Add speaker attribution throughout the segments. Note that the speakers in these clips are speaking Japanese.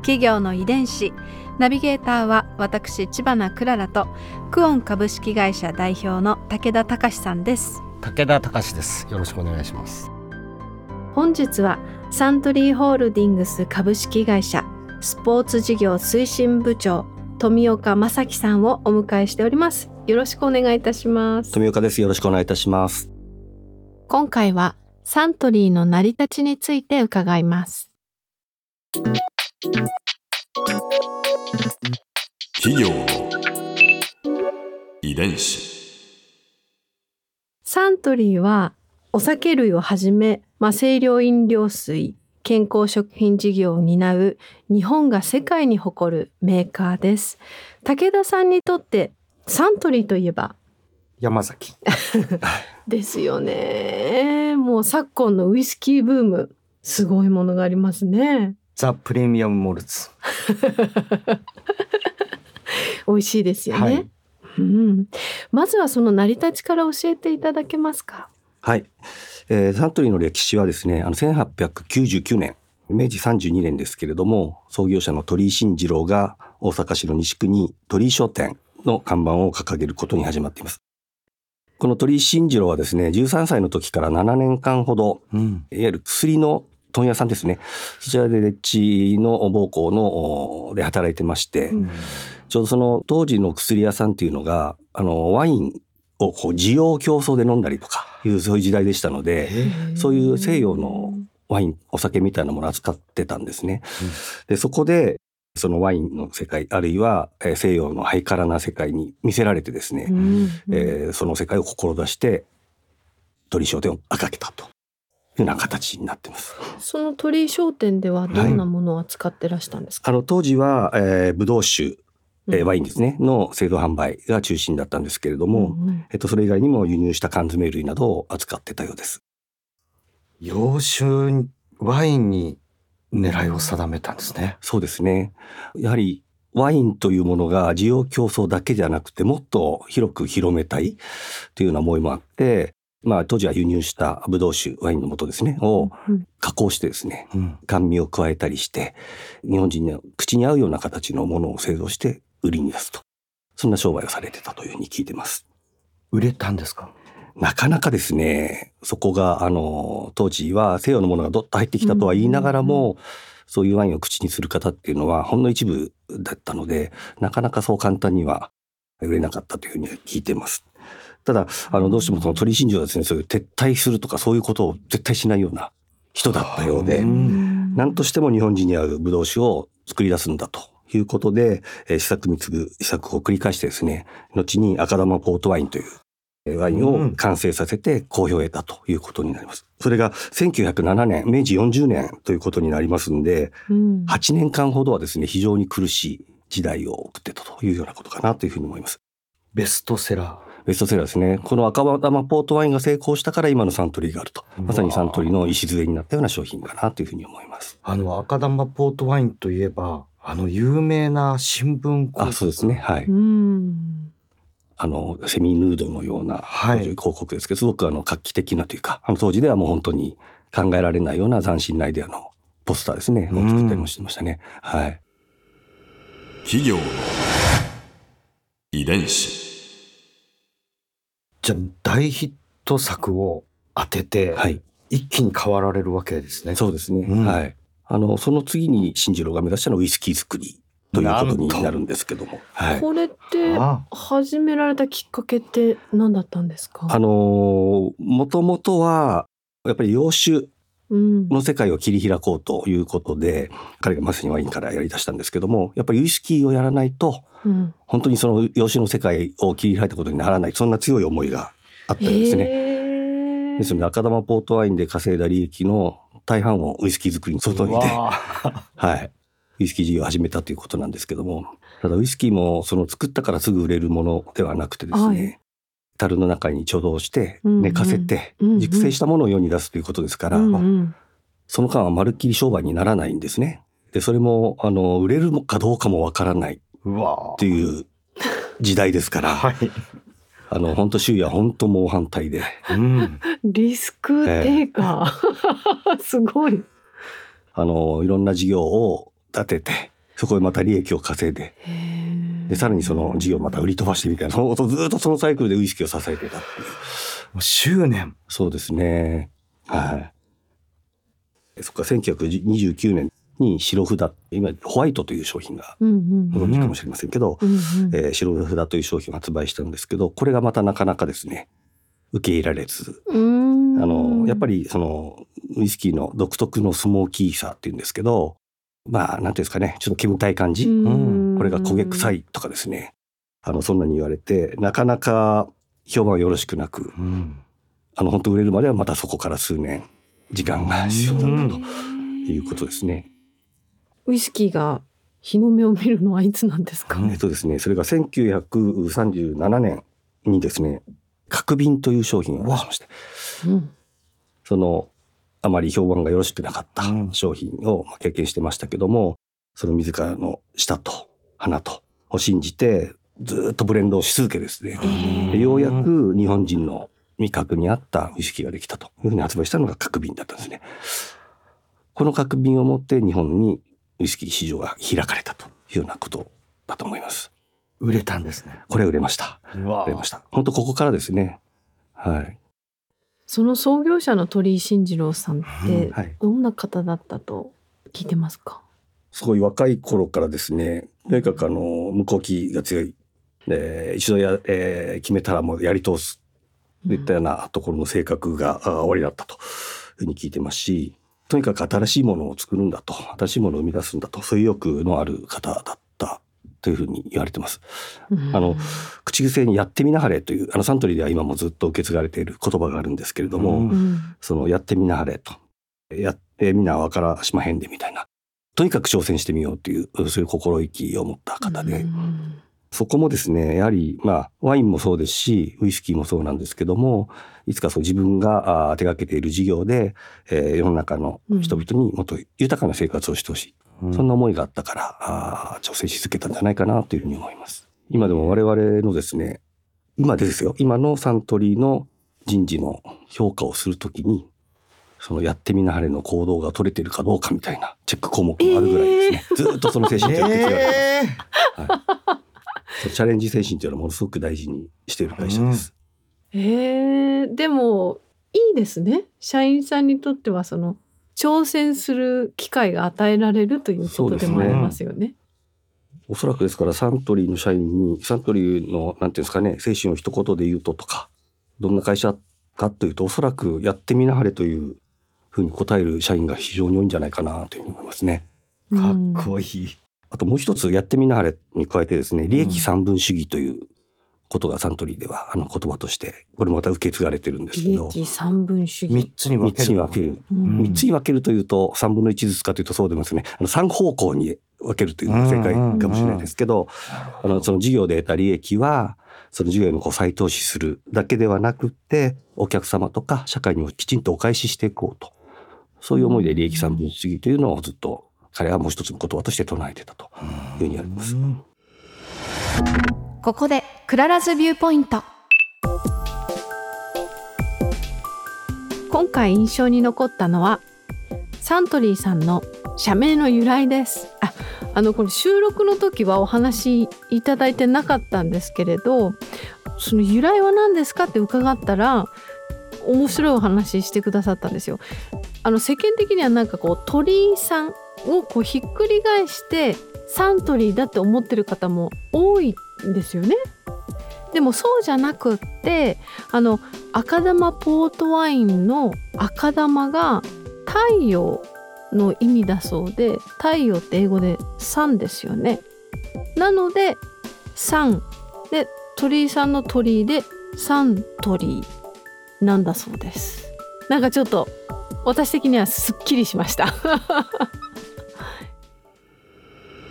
Speaker 1: 企業の遺伝子ナビゲーターは私千葉なクララとクオン株式会社代表の武田隆さんです
Speaker 2: 武田隆です。よろしくお願いします。
Speaker 1: 本日はサントリーホールディングス株式会社スポーツ事業推進部長富岡正樹さんをお迎えしておりますよろしくお願いいたします
Speaker 3: 富岡です。よろしくお願いいたします。
Speaker 1: 今回はサントリーの成り立ちについて伺います
Speaker 4: 企業の遺伝子。
Speaker 1: サントリーはお酒類をはじめ、まあ、清涼飲料水健康食品事業を担う日本が世界に誇るメーカーです武田さんにとってサントリーといえば？
Speaker 2: 山崎。
Speaker 1: ですよねもう昨今のウイスキーブームすごいものがありますね
Speaker 2: ザ・プレミアム・モルツ。
Speaker 1: 美味しいですよね、
Speaker 2: はい
Speaker 1: うん、まずはその成り立ちから教えていただけますか？
Speaker 3: はい。えーサントリーの歴史はですね、あの1899年、明治32年ですけれども、創業者の鳥居慎次郎が大阪市の西区に鳥居商店の看板を掲げることに始まっています。この鳥居慎次郎はですね、13歳の時から7年間ほど、
Speaker 2: うん。
Speaker 3: いわゆる薬の問屋さんですね。そちらでレッチの暴行のおで働いてまして、ちょうどその当時の薬屋さんっていうのが、あの、ワインをこう需要競争で飲んだりとかいう、そういう時代でしたので、そういう西洋のワイン、お酒みたいなものを扱ってたんですね。で、そこで、そのワインの世界、あるいはえー西洋のハイカラな世界に見せられてですね、
Speaker 1: うん。
Speaker 3: えーその世界を志して、鳥商店を開けたとような形になってます。
Speaker 1: その鳥居商店ではどんなものを扱ってらしたんですか、
Speaker 3: あの、当時は、えー、ブドウ酒、えワインですね、の製造販売が中心だったんですけれども、
Speaker 1: うんうん
Speaker 3: えっと、それ以外にも輸入した缶詰類などを扱ってたようです。
Speaker 2: 洋酒、ワインに狙いを定めたんですね。
Speaker 3: そうですね。やはり、ワインというものが需要競争だけじゃなくて、もっと広く広めたいというような思いもあって、まあ、当時は輸入したブドウ酒、ワインの素ですね、を
Speaker 1: うん
Speaker 3: 加工してですね、
Speaker 2: うん。
Speaker 3: 甘味を加えたりして、日本人の口に合うような形のものを製造して売りに出すと。そんな商売をされてたというふうに聞いてます。
Speaker 2: 売れたんですか？
Speaker 3: なかなかですね、そこが、あの、当時は西洋のものがどっと入ってきたとは言いながらも、そういうワインを口にする方っていうのはほんの一部だったので、なかなかそう簡単には売れなかったというふうには聞いてます。ただ、あの、どうしてもその鳥居信条はですね、そういう撤退するとかそういうことを絶対しないような人だったようで、
Speaker 2: うん。
Speaker 3: 何としても日本人に合うブドウ酒を作り出すんだということで、えー試作に次ぐ試作を繰り返してですね、後に赤玉ポートワインというえーワインを完成させて好評を得たということになります。それが1907年、明治40年ということになりますんで、
Speaker 1: うん。
Speaker 3: 8年間ほどはですね、非常に苦しい時代を送ってたというようなことかなというふうに思います。
Speaker 2: ベストセラ
Speaker 3: ベストセラーですね。この赤玉ポートワインが成功したから今のサントリーがあると。まさにサントリーの礎になったような商品かなというふうに思います。
Speaker 2: ー。あの、赤玉ポートワインといえば、あの、有名な新聞広告
Speaker 3: あ、そうですね。はい。
Speaker 1: うん
Speaker 3: あの、セミヌードのような
Speaker 2: はい
Speaker 3: 広告ですけど、すごくあの、画期的なというか、あの当時ではもう本当に考えられないような斬新なアイデアのポスターですね、を作ったりもしてましたね。はい。
Speaker 4: 企業の遺伝子。
Speaker 2: じゃあ、大ヒット作を当てて、
Speaker 3: はい。
Speaker 2: 一気に変わられるわけですね。
Speaker 3: そうですね。
Speaker 2: うん
Speaker 3: はい。あの、その次に新次郎が目指したのはウイスキー作りということになるんですけども。はい。
Speaker 1: これって
Speaker 2: あ
Speaker 1: 始められたきっかけって何だったんですか？
Speaker 3: あのー、もともとは、やっぱり洋酒
Speaker 1: うん
Speaker 3: の世界を切り開こうということで、彼がまさにワインからやり出したんですけども、やっぱりウイスキーをやらないと、
Speaker 1: うん。
Speaker 3: 本当にその洋酒の世界を切り開いたことにならない、そんな強い思いがあったんですね。ですので、赤玉ポートワインで稼いだ利益の大半をウイスキー作りに外にで、はい。ウイスキー事業を始めたということなんですけどもただウイスキーもその作ったからすぐ売れるものではなくてですね、
Speaker 1: はい
Speaker 3: 樽の中に貯蔵して寝かせて熟成したものを世に出すということですから、
Speaker 1: うんうん
Speaker 3: その間はまるっきり商売にならないんですね。でそれもあの売れるかどうかもわからない
Speaker 2: うわ
Speaker 3: っていう時代ですから、
Speaker 2: はい。
Speaker 3: あの本当周囲は本当猛反対で
Speaker 2: うん。
Speaker 1: リスク低下、すごい。
Speaker 3: あのいろんな事業を立ててそこでまた利益を稼いででさらにその事業をまた売り飛ばしてみたいなそのずっとそのサイクルでウイスキーを支えてたっていう。
Speaker 2: もう執念。
Speaker 3: そうですね。はい。そっか1929年に白札今ホワイトという商品が
Speaker 1: うんうん。
Speaker 3: ご存知かもしれませんけど、
Speaker 1: うんうん。
Speaker 3: えー白札という商品を発売したんですけどこれがまたなかなかですね受け入れられず。
Speaker 1: うーん。
Speaker 3: あのやっぱりそのウイスキーの独特のスモーキーさっていうんですけどまあなんていうんですかねちょっと煙たい感じ、
Speaker 1: うん
Speaker 3: これが焦げ臭いとかですね。あのそんなに言われてなかなか評判はよろしくなく
Speaker 2: うん。
Speaker 3: あの本当売れるまではまたそこから数年時間が必要だったということですね。
Speaker 1: ウイスキーが日の目を見るのはいつなんですか、
Speaker 2: うん
Speaker 3: えっとですねそれが1937年にですね角瓶という商品を出しまして。
Speaker 1: うん。
Speaker 3: そのあまり評判がよろしくなかった
Speaker 2: うん。
Speaker 3: 商品をまあ経験してましたけども、その自らの舌と鼻とを信じてずっとブレンドをし続けですね、でようやく日本人の味覚に合ったウイスキーができたというふうに発売したのが角瓶だったんですね。この角瓶を持って日本にウイスキー市場が開かれたというようなことだと思います。
Speaker 2: 売れたんですね。
Speaker 3: これ売れました。売れました。本当ここからですね。はい。
Speaker 1: その創業者の鳥居慎次郎さんって
Speaker 3: はい。
Speaker 1: どんな方だったと聞いてますか、
Speaker 3: すごい若い頃からですね、とにかくあの、向こう気が強い。で一度や、えー決めたらもうやり通すといったようなところの性格があおありだったというふうに聞いてますし、とにかく新しいものを作るんだと、新しいものを生み出すんだと、そういう欲のある方だったというふうに言われてます。
Speaker 1: うん
Speaker 3: あの口癖にやってみなはれという、あのサントリーでは今もずっと受け継がれている言葉があるんですけれども、
Speaker 2: うん
Speaker 1: うん
Speaker 3: そのやってみなはれと。やってみなわからしまへんでみたいな。とにかく挑戦してみようという、そういう心意気を持った方で、
Speaker 1: うん。
Speaker 3: そこもですね、やはり、まあ、ワインもそうですし、ウイスキーもそうなんですけども、いつかそう自分が手掛けている事業で、えー世の中の人々にもっと豊かな生活をしてほしい。
Speaker 2: うん。
Speaker 3: そんな思いがあったから、あー挑戦し続けたんじゃないかなというふうに思います。今でも我々のですね、今でですよ、今のサントリーの人事の評価をするときに、そのやってみなはれの行動が取れているかどうかみたいなチェック項目があるぐらいですね。ずーっとその精神って受け継がれてます。
Speaker 2: え
Speaker 3: そうチャレンジ精神というのはものすごく大事にしている会社です。
Speaker 1: えーでもいいですね社員さんにとってはその挑戦する機会が与えられるということでもありますよね。
Speaker 3: おそらくですからサントリーの社員にサントリーのなんていうんですかね精神を一言で言うととかどんな会社かというとおそらくやってみなはれというふうに答える社員が非常に多いんじゃないかなというふうに思いますね。
Speaker 2: か
Speaker 1: うん
Speaker 2: っこいい。
Speaker 3: あともう一つやってみなはれに加えてですね利益三分主義ということがサントリーではあの言葉としてこれまた受け継がれてるんですけど
Speaker 1: 利益三分主義。
Speaker 2: 三つに分
Speaker 3: 三つ
Speaker 2: ける。
Speaker 3: に分ける
Speaker 1: うん
Speaker 3: 三つに分けるというと3分の1ずつかというとそうでもですねあの3方向に分けるというのが正解かもしれないですけど、あのその事業で得た利益はその事業へのこう再投資するだけではなくってお客様とか社会にもきちんとお返ししていこうとそういう思いで利益三分主義というのをずっと彼はもう一つの言葉として唱えてたというふうにあります。
Speaker 2: うん
Speaker 1: ここで Clara's Viewpoint。今回印象に残ったのはサントリーさんの社名の由来です。ああのこれ収録の時はお話いただいてなかったんですけれどその由来は何ですかって伺ったら面白いお話してくださったんですよあの世間的にはなんかこう鳥居さんをこうひっくり返してサントリーだって思ってる方も多いんですよね。でもそうじゃなくってあの赤玉ポートワインの赤玉が太陽の意味だそうで太陽って英語で「サン」ですよね。なので「サン」で鳥居さんの鳥居で「サントリー」なんだそうです。なんかちょっと私的にはすっきりしました。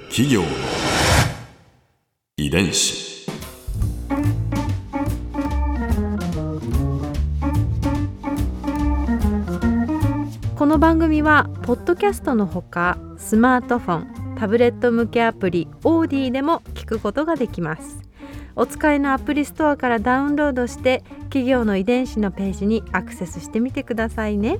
Speaker 4: 企業の遺伝子。
Speaker 1: この番組はポッドキャストのほかスマートフォンタブレット向けアプリオーディでも聞くことができます。お使いのアプリストアからダウンロードして企業の遺伝子のページにアクセスしてみてくださいね